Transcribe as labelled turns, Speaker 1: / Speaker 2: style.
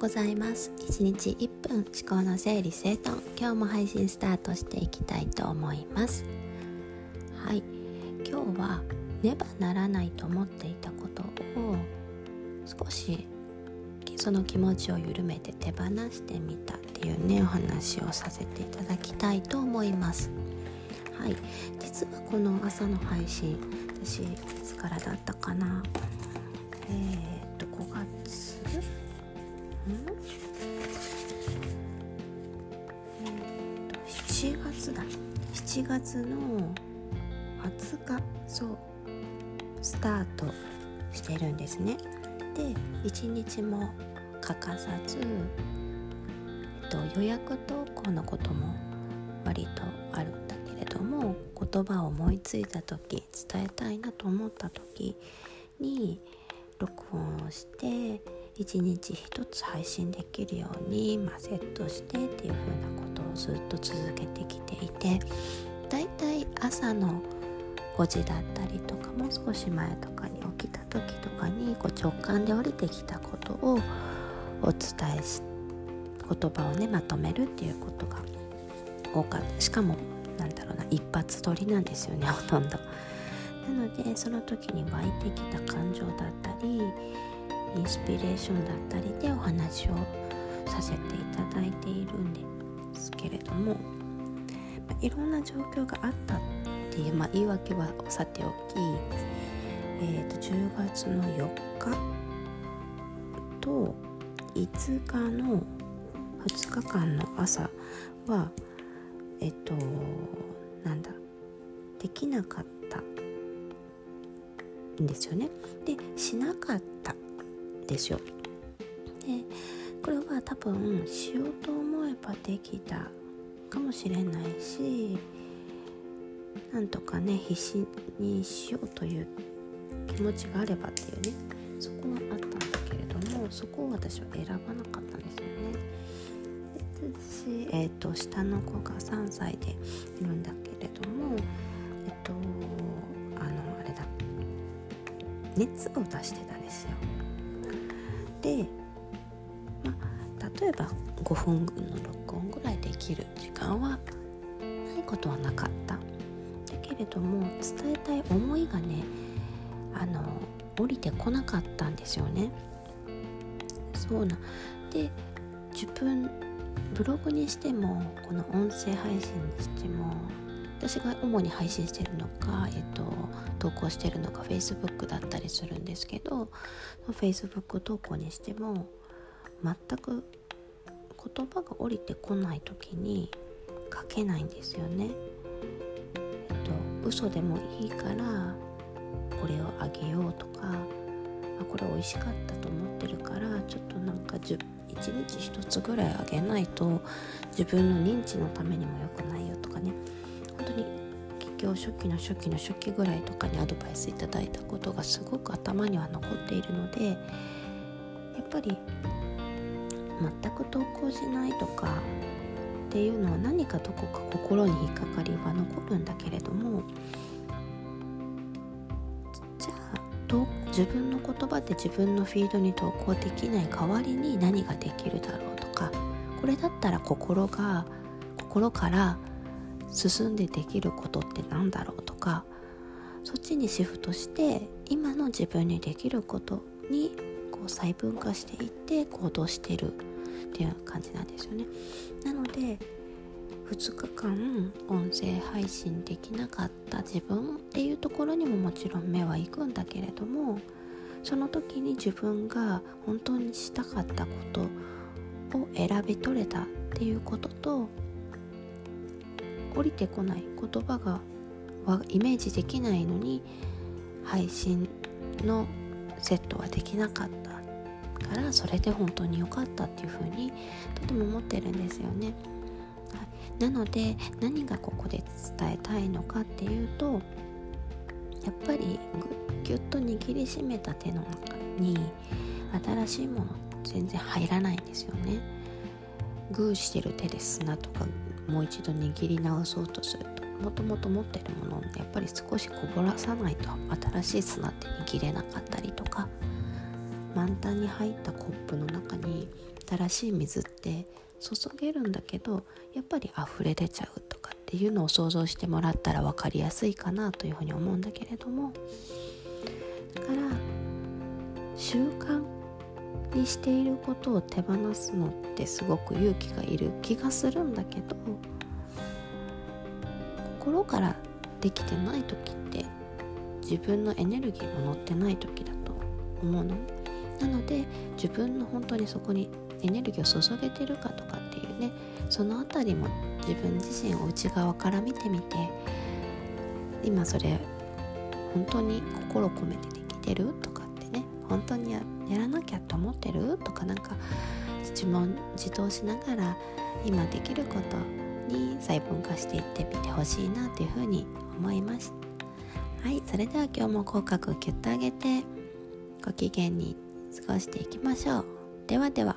Speaker 1: ございます。1日1分思考の整理整頓。今日も配信スタートしていきたいと思います。はい。今日はねばならないと思っていたことを少しその気持ちを緩めて手放してみたっていうねお話をさせていただきたいと思います。はい。実はこの朝の配信私いつからだったかな？えー、っと5月、7月だ。7月の20日。そう。スタートしてるんですね。で1日も欠かさず、えっと、予約投稿のことも割とあるんだけれども言葉を思いついた時伝えたいなと思った時に録音をして1日1つ配信できるように、まあ、セットしてっていう風なことをずっと続けてきていてだいたい朝の5時だったりとかもう少し前とかに起きた時とかにこう直感で降りてきたことをお伝えし言葉をねまとめるっていうことが多かったしかもなんだろうな一発撮りなんですよねほとんど。なのでその時に湧いてきた感情だったりインスピレーションだったりでお話をさせていただいているんですけれども、まあ、いろんな状況があったっていう、まあ、言い訳はさておき、えー、と10月の4日と5日の2日間の朝はえっとなんだできなかった。んですよねでしなかった。ですよでこれは多分しようと思えばできたかもしれないしなんとかね必死にしようという気持ちがあればっていうねそこはあったんだけれどもそこを私は選ばなかったんですよね。私、えーと、下の子が3歳でいるんだけれどもえっ、とあのあれだ。熱を出してたんですよ。で、まあ、例えば5分の録音ぐらいできる時間はないことはなかった。だけれども伝えたい思いがねあの降りてこなかったんですよね。そうな。で自分ブログにしてもこの音声配信にしても私が主に配信してるのか、えっと、投稿してるのが Facebook だったりするんですけど Facebook 投稿にしても全く言葉が降りてこない時に書けないんですよね。えっと嘘でもいいからこれをあげようとかあこれ美味しかったと思ってるからちょっとなんか1日1つぐらいあげないと自分の認知のためにも良くないよとかね本当に企業初期の初期の初期ぐらいとかにアドバイスいただいたことがすごく頭には残っているのでやっぱり全く投稿しないとかっていうのは何かどこか心に引っかかりは残るんだけれどもじゃあ自分の言葉で自分のフィードに投稿できない代わりに何ができるだろうとかこれだったら心が心から進んでできることって何だろうとかそっちにシフトして今の自分にできることにこう細分化していって行動してるっていう感じなんですよね。なので2日間音声配信できなかった自分っていうところにももちろん目は行くんだけれどもその時に自分が本当にしたかったことを選び取れたっていうことと降りてこない言葉がイメージできないのに配信のセットはできなかったからそれで本当に良かったっていうふうにとても思ってるんですよね。はい、なので何がここで伝えたいのかっていうとやっぱりぎゅっと握りしめた手の中に新しいもの全然入らないんですよね。グーしてる手で砂とかもう一度握り直そうとするともともと持ってるものをやっぱり少しこぼらさないと新しい砂って握れなかったりとか満タンに入ったコップの中に新しい水って注げるんだけどやっぱり溢れ出ちゃうとかっていうのを想像してもらったら分かりやすいかなというふうに思うんだけれどもだから習慣にしていることを手放すのってすごく勇気がいる気がするんだけど心からできてない時って自分のエネルギーも乗ってない時だと思うのなので自分の本当にそこにエネルギーを注げてるかとかっていうねその辺りも自分自身を内側から見てみて今それ本当に心込めてできてるとかってね本当にやってやらなきゃと思ってる？とかなんか自問自答しながら今できることに細分化していってみてほしいなというふうに思います。はいそれでは今日も口角をキュッと上げてご機嫌に過ごしていきましょう。ではでは。